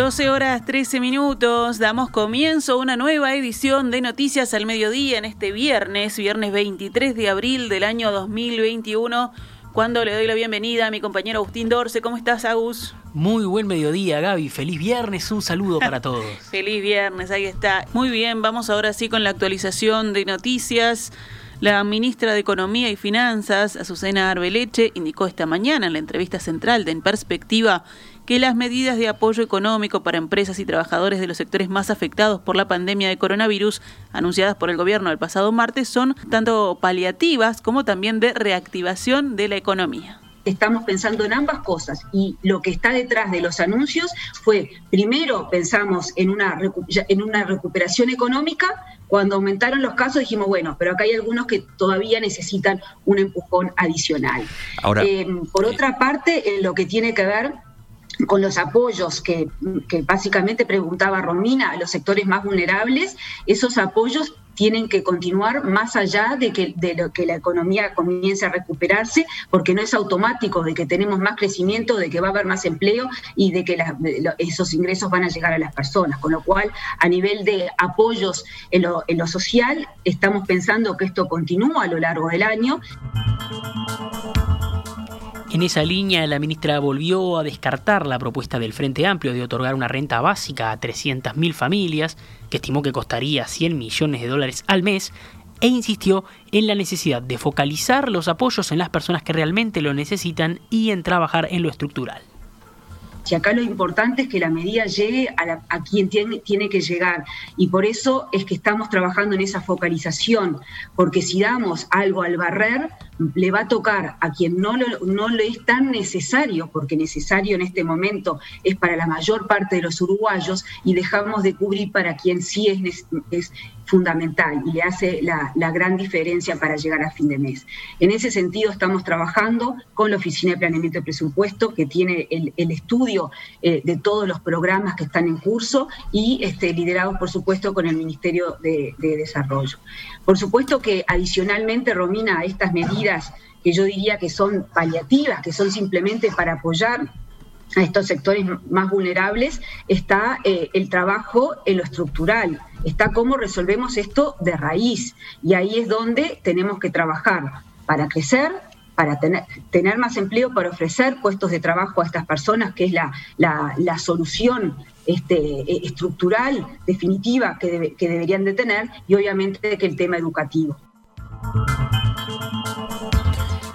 12 horas 13 minutos, damos comienzo a una nueva edición de Noticias al Mediodía en este viernes, viernes 23 de abril del año 2021, cuando le doy la bienvenida a mi compañero Agustín Dorce. ¿Cómo estás, Agus? Muy buen mediodía, Gaby. Feliz viernes, un saludo para todos. Feliz viernes, ahí está. Muy bien, vamos ahora sí con la actualización de noticias. La ministra de Economía y Finanzas, Azucena Arbeleche, indicó esta mañana en la entrevista central de En Perspectiva que las medidas de apoyo económico para empresas y trabajadores de los sectores más afectados por la pandemia de coronavirus anunciadas por el gobierno el pasado martes son tanto paliativas como también de reactivación de la economía estamos pensando en ambas cosas y lo que está detrás de los anuncios fue, primero pensamos en una, en una recuperación económica, cuando aumentaron los casos dijimos, bueno, pero acá hay algunos que todavía necesitan un empujón adicional. Ahora, eh, por otra parte, en lo que tiene que ver con los apoyos que, básicamente preguntaba Romina a los sectores más vulnerables, esos apoyos tienen que continuar más allá de que, la economía comience a recuperarse, porque no es automático de que tenemos más crecimiento, de que va a haber más empleo y de que esos ingresos van a llegar a las personas. Con lo cual, a nivel de apoyos en lo social, estamos pensando que esto continúa a lo largo del año. En esa línea, la ministra volvió a descartar la propuesta del Frente Amplio de otorgar una renta básica a 300.000 familias, que estimó que costaría 100 millones de dólares al mes, e insistió en la necesidad de focalizar los apoyos en las personas que realmente lo necesitan y en trabajar en lo estructural. Y acá lo importante es que la medida llegue a, quien tiene, tiene, que llegar. Y por eso es que estamos trabajando en esa focalización, porque si damos algo al barrer, le va a tocar a quien no, lo, no es tan necesario, porque necesario en este momento es para la mayor parte de los uruguayos, y dejamos de cubrir para quien sí es, es fundamental y le hace la, gran diferencia para llegar a fin de mes. En ese sentido estamos trabajando con la Oficina de Planeamiento de Presupuesto, que tiene el, estudio eh, de todos los programas que están en curso y este, liderados, por supuesto, con el Ministerio de, de Desarrollo. Por supuesto que adicionalmente, Romina, a estas medidas que yo diría que son paliativas, que son simplemente para apoyar a estos sectores más vulnerables, está eh, el trabajo en lo estructural, está cómo resolvemos esto de raíz. Y ahí es donde tenemos que trabajar para crecer, para tener, tener más empleo, para ofrecer puestos de trabajo a estas personas, que es la, la, solución este, e, estructural definitiva que, que deberían de tener, y obviamente que el tema educativo.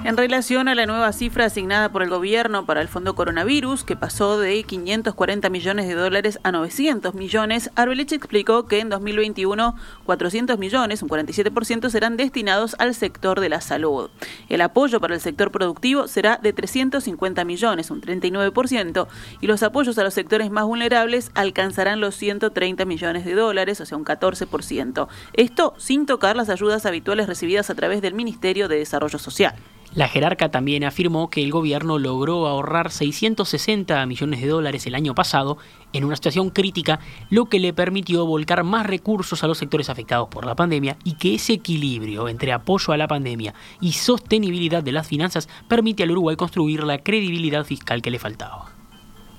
En relación a la nueva cifra asignada por el gobierno para el fondo coronavirus, que pasó de 540 millones de dólares a 900 millones, Arbelich explicó que en 2021 400 millones, un 47%, serán destinados al sector de la salud. El apoyo para el sector productivo será de 350 millones, un 39%, y los apoyos a los sectores más vulnerables alcanzarán los 130 millones de dólares, o sea, un 14%. Esto sin tocar las ayudas habituales recibidas a través del Ministerio de Desarrollo Social. La jerarca también afirmó que el gobierno logró ahorrar 660 millones de dólares el año pasado en una situación crítica, lo que le permitió volcar más recursos a los sectores afectados por la pandemia y que ese equilibrio entre apoyo a la pandemia y sostenibilidad de las finanzas permite al Uruguay construir la credibilidad fiscal que le faltaba.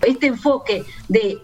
Este enfoque de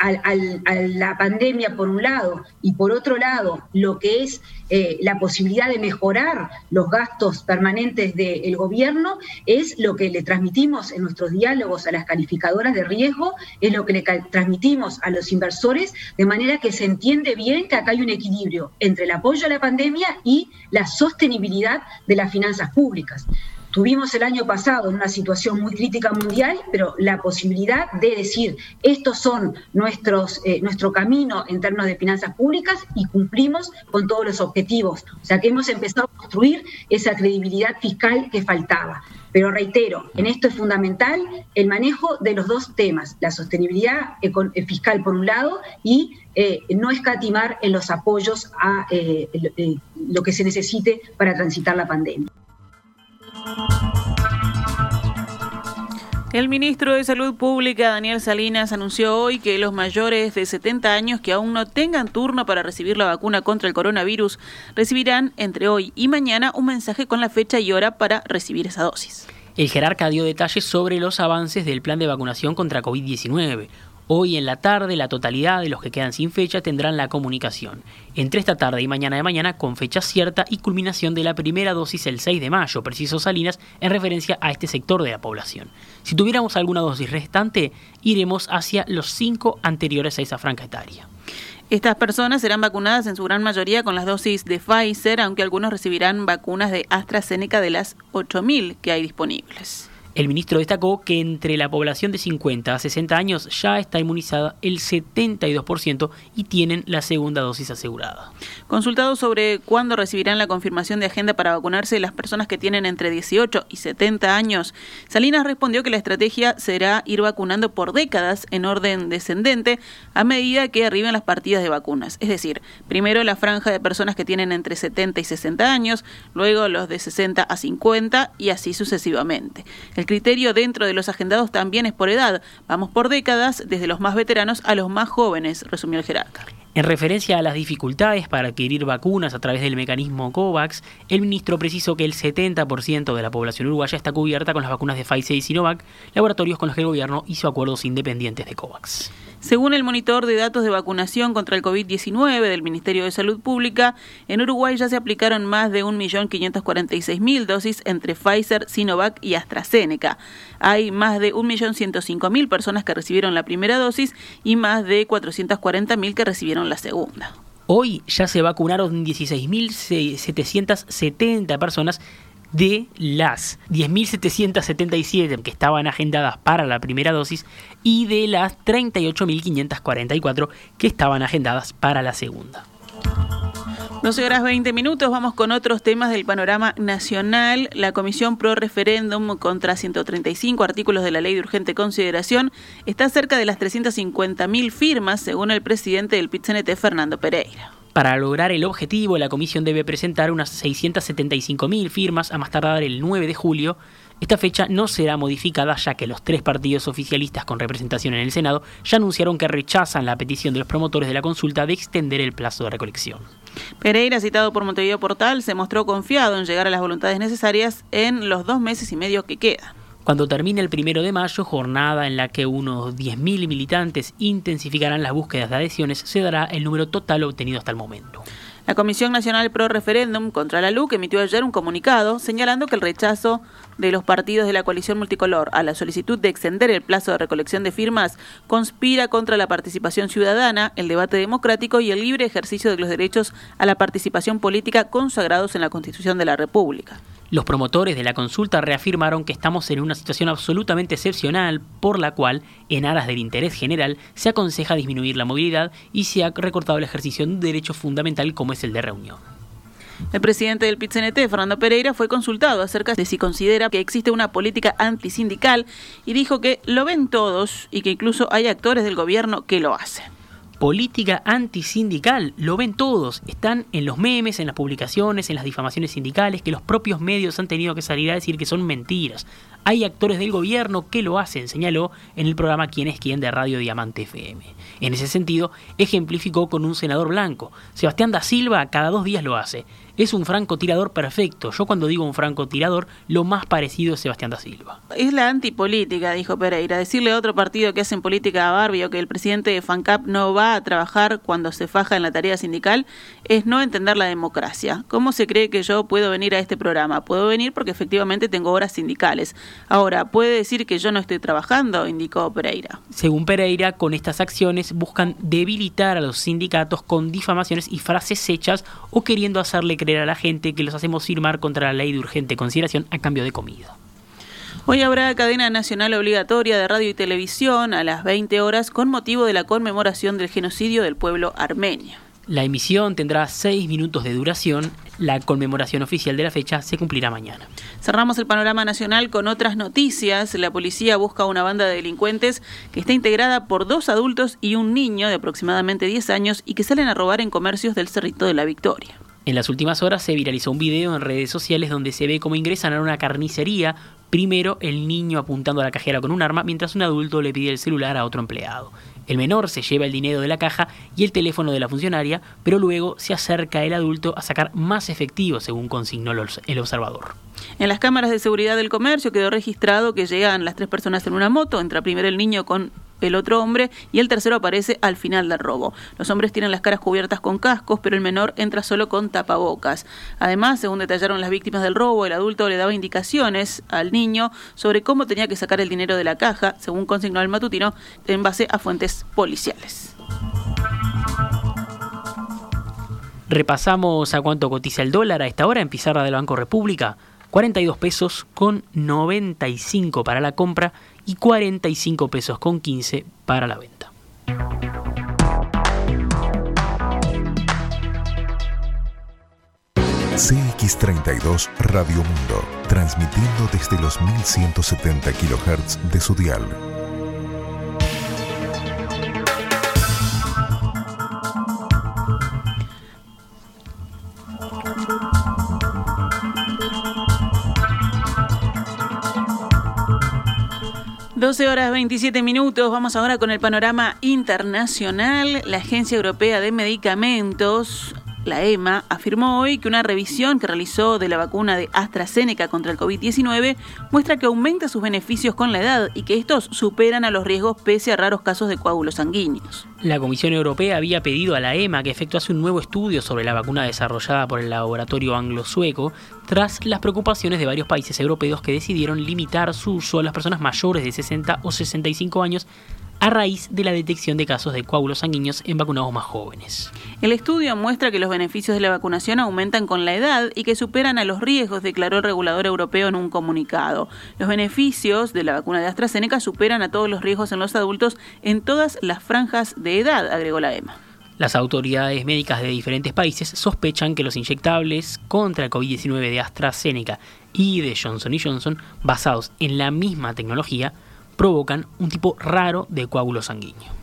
el apoyo a, la pandemia por un lado y por otro lado lo que es eh, la posibilidad de mejorar los gastos permanentes del gobierno es lo que le transmitimos en nuestros diálogos a las calificadoras de riesgo, es lo que le transmitimos a los inversores, de manera que se entiende bien que acá hay un equilibrio entre el apoyo a la pandemia y la sostenibilidad de las finanzas públicas. Tuvimos el año pasado una situación muy crítica mundial, pero la posibilidad de decir, estos son nuestros, eh, nuestro camino en términos de finanzas públicas y cumplimos con todos los objetivos. O sea que hemos empezado a construir esa credibilidad fiscal que faltaba. Pero reitero, en esto es fundamental el manejo de los dos temas, la sostenibilidad eh, fiscal por un lado y eh, no escatimar en los apoyos a lo que se necesite para transitar la pandemia. El ministro de Salud Pública, Daniel Salinas, anunció hoy que los mayores de 70 años que aún no tengan turno para recibir la vacuna contra el coronavirus recibirán entre hoy y mañana un mensaje con la fecha y hora para recibir esa dosis. El jerarca dio detalles sobre los avances del plan de vacunación contra COVID-19. Hoy en la tarde la totalidad de los que quedan sin fecha tendrán la comunicación. Entre esta tarde y mañana de mañana con fecha cierta y culminación de la primera dosis el 6 de mayo, preciso Salinas, en referencia a este sector de la población. Si tuviéramos alguna dosis restante, iremos hacia los cinco anteriores a esa franca etaria. Estas personas serán vacunadas en su gran mayoría con las dosis de Pfizer, aunque algunos recibirán vacunas de AstraZeneca de las 8.000 que hay disponibles. El ministro destacó que entre la población de 50 a 60 años ya está inmunizada el 72% y tienen la segunda dosis asegurada. Consultado sobre cuándo recibirán la confirmación de agenda para vacunarse las personas que tienen entre 18 y 70 años, Salinas respondió que la estrategia será ir vacunando por décadas en orden descendente a medida que arriben las partidas de vacunas. Es decir, primero la franja de personas que tienen entre 70 y 60 años, luego los de 60 a 50 y así sucesivamente. El criterio dentro de los agendados también es por edad. Vamos por décadas, desde los más veteranos a los más jóvenes, resumió el jerarca. En referencia a las dificultades para adquirir vacunas a través del mecanismo COVAX, el ministro precisó que el 70% de la población uruguaya está cubierta con las vacunas de Pfizer y Sinovac, laboratorios con los que el gobierno hizo acuerdos independientes de COVAX. Según el monitor de datos de vacunación contra el COVID-19 del Ministerio de Salud Pública, en Uruguay ya se aplicaron más de 1.546.000 dosis entre Pfizer, Sinovac y AstraZeneca. Hay más de 1.105.000 personas que recibieron la primera dosis y más de 440.000 que recibieron la segunda. Hoy ya se vacunaron 16.770 personas de las 10.777 que estaban agendadas para la primera dosis y de las 38.544 que estaban agendadas para la segunda. 12 horas 20 minutos, vamos con otros temas del panorama nacional. La Comisión Pro Referéndum contra 135 artículos de la Ley de Urgente Consideración está cerca de las 350.000 firmas, según el presidente del PITCNT, Fernando Pereira. Para lograr el objetivo, la comisión debe presentar unas 675.000 firmas a más tardar el 9 de julio. Esta fecha no será modificada ya que los tres partidos oficialistas con representación en el Senado ya anunciaron que rechazan la petición de los promotores de la consulta de extender el plazo de recolección. Pereira, citado por Montevideo Portal, se mostró confiado en llegar a las voluntades necesarias en los dos meses y medio que quedan. Cuando termine el primero de mayo, jornada en la que unos 10.000 militantes intensificarán las búsquedas de adhesiones, se dará el número total obtenido hasta el momento. La Comisión Nacional Pro Referéndum contra la LUC emitió ayer un comunicado señalando que el rechazo de los partidos de la coalición multicolor a la solicitud de extender el plazo de recolección de firmas conspira contra la participación ciudadana, el debate democrático y el libre ejercicio de los derechos a la participación política consagrados en la Constitución de la República. Los promotores de la consulta reafirmaron que estamos en una situación absolutamente excepcional por la cual, en aras del interés general, se aconseja disminuir la movilidad y se ha recortado el ejercicio de un derecho fundamental como es el de reunión. El presidente del PITCNT, Fernando Pereira, fue consultado acerca de si considera que existe una política antisindical y dijo que lo ven todos y que incluso hay actores del gobierno que lo hacen política antisindical. Lo ven todos. Están en los memes, en las publicaciones, en las difamaciones sindicales, que los propios medios han tenido que salir a decir que son mentiras. Hay actores del gobierno que lo hacen, señaló en el programa Quién es quién de Radio Diamante FM. En ese sentido, ejemplificó con un senador blanco. Sebastián da Silva cada dos días lo hace es un francotirador perfecto. Yo cuando digo un francotirador, lo más parecido es Sebastián da Silva. Es la antipolítica, dijo Pereira. Decirle a otro partido que hacen política a Barbie o que el presidente de FANCAP no va a trabajar cuando se faja en la tarea sindical es no entender la democracia. ¿Cómo se cree que yo puedo venir a este programa? Puedo venir porque efectivamente tengo horas sindicales. Ahora, ¿puede decir que yo no estoy trabajando? indicó Pereira. Según Pereira, con estas acciones buscan debilitar a los sindicatos con difamaciones y frases hechas o queriendo hacerle creer a la gente que los hacemos firmar contra la ley de urgente consideración a cambio de comida. Hoy habrá cadena nacional obligatoria de radio y televisión a las 20 horas con motivo de la conmemoración del genocidio del pueblo armenio. La emisión tendrá seis minutos de duración. La conmemoración oficial de la fecha se cumplirá mañana. Cerramos el panorama nacional con otras noticias. La policía busca una banda de delincuentes que está integrada por dos adultos y un niño de aproximadamente 10 años y que salen a robar en comercios del Cerrito de la Victoria. En las últimas horas se viralizó un video en redes sociales donde se ve cómo ingresan a una carnicería, primero el niño apuntando a la cajera con un arma mientras un adulto le pide el celular a otro empleado. El menor se lleva el dinero de la caja y el teléfono de la funcionaria, pero luego se acerca el adulto a sacar más efectivo, según consignó el observador. En las cámaras de seguridad del comercio quedó registrado que llegan las tres personas en una moto, entra primero el niño con el otro hombre y el tercero aparece al final del robo. Los hombres tienen las caras cubiertas con cascos, pero el menor entra solo con tapabocas. Además, según detallaron las víctimas del robo, el adulto le daba indicaciones al niño sobre cómo tenía que sacar el dinero de la caja, según consignó el matutino, en base a fuentes policiales. Repasamos a cuánto cotiza el dólar a esta hora en pizarra del Banco República. 42 pesos con 95 para la compra y 45 pesos con 15 para la venta. CX32 Radio Mundo, transmitiendo desde los 1170 kHz de su dial 12 horas 27 minutos. Vamos ahora con el panorama internacional. La Agencia Europea de Medicamentos la EMA afirmó hoy que una revisión que realizó de la vacuna de AstraZeneca contra el COVID-19 muestra que aumenta sus beneficios con la edad y que estos superan a los riesgos pese a raros casos de coágulos sanguíneos. La Comisión Europea había pedido a la EMA que efectuase un nuevo estudio sobre la vacuna desarrollada por el laboratorio anglo-sueco tras las preocupaciones de varios países europeos que decidieron limitar su uso a las personas mayores de 60 o 65 años a raíz de la detección de casos de coágulos sanguíneos en vacunados más jóvenes. El estudio muestra que los beneficios de la vacunación aumentan con la edad y que superan a los riesgos, declaró el regulador europeo en un comunicado. Los beneficios de la vacuna de AstraZeneca superan a todos los riesgos en los adultos en todas las franjas de edad, agregó la EMA. Las autoridades médicas de diferentes países sospechan que los inyectables contra el COVID-19 de AstraZeneca y de Johnson Johnson, basados en la misma tecnología, provocan un tipo raro de coágulo sanguíneo.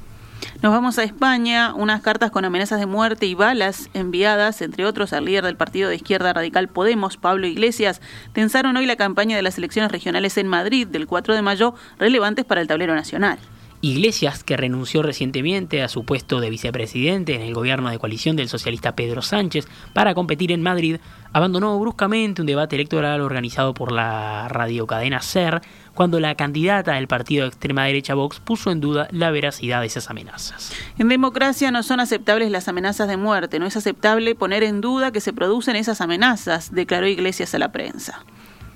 Nos vamos a España, unas cartas con amenazas de muerte y balas enviadas, entre otros, al líder del partido de izquierda radical Podemos, Pablo Iglesias, tensaron hoy la campaña de las elecciones regionales en Madrid del 4 de mayo, relevantes para el tablero nacional. Iglesias, que renunció recientemente a su puesto de vicepresidente en el gobierno de coalición del socialista Pedro Sánchez para competir en Madrid, abandonó bruscamente un debate electoral organizado por la radiocadena SER cuando la candidata del partido de extrema derecha Vox puso en duda la veracidad de esas amenazas. En democracia no son aceptables las amenazas de muerte, no es aceptable poner en duda que se producen esas amenazas, declaró Iglesias a la prensa.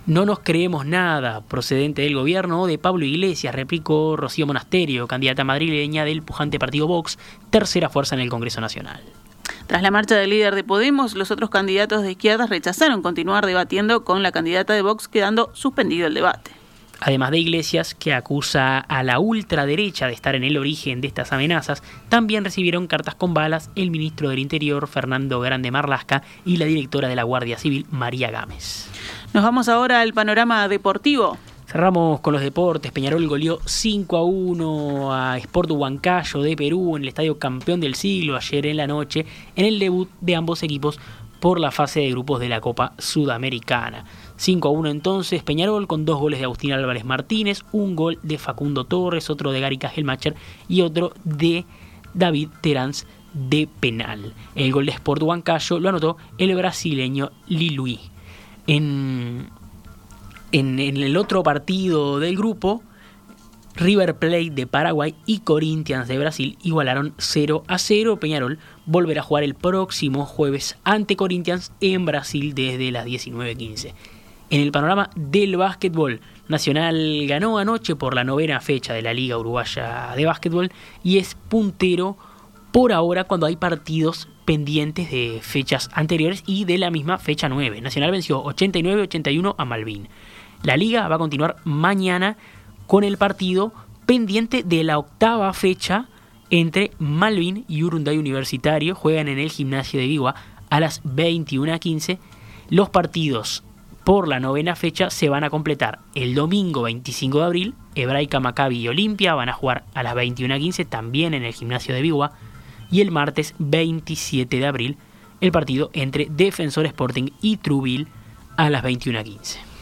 No nos creemos nada procedente del gobierno o de Pablo Iglesias, replicó Rocío Monasterio, candidata madrileña del pujante partido Vox, tercera fuerza en el Congreso Nacional. Tras la marcha del líder de Podemos, los otros candidatos de izquierdas rechazaron continuar debatiendo con la candidata de Vox, quedando suspendido el debate. Además de Iglesias, que acusa a la ultraderecha de estar en el origen de estas amenazas, también recibieron cartas con balas el ministro del Interior, Fernando Grande Marlasca, y la directora de la Guardia Civil, María Gámez. Nos vamos ahora al panorama deportivo. Cerramos con los deportes. Peñarol goleó 5 a 1 a Sport Huancayo de Perú en el estadio campeón del siglo ayer en la noche en el debut de ambos equipos por la fase de grupos de la Copa Sudamericana. 5 a 1 entonces Peñarol con dos goles de Agustín Álvarez Martínez, un gol de Facundo Torres, otro de Gary Cajelmacher y otro de David Terans de penal. El gol de Sport Huancayo lo anotó el brasileño Lilui. En, en, el otro partido del grupo, River Plate de Paraguay y Corinthians de Brasil igualaron 0 a 0. Peñarol volverá a jugar el próximo jueves ante Corinthians en Brasil desde las 19.15. En el panorama del básquetbol, Nacional ganó anoche por la novena fecha de la Liga Uruguaya de Básquetbol y es puntero por ahora cuando hay partidos pendientes de fechas anteriores y de la misma fecha 9. Nacional venció 89-81 a Malvin. La liga va a continuar mañana con el partido pendiente de la octava fecha entre Malvin y Urunday Universitario. Juegan en el gimnasio de Vigua a las 21.15. Los partidos por la novena fecha se van a completar el domingo 25 de abril. Hebraica, Maccabi y Olimpia van a jugar a las 21.15 también en el gimnasio de Vigua y el martes 27 de abril el partido entre Defensor Sporting y Trubil a las 21.15.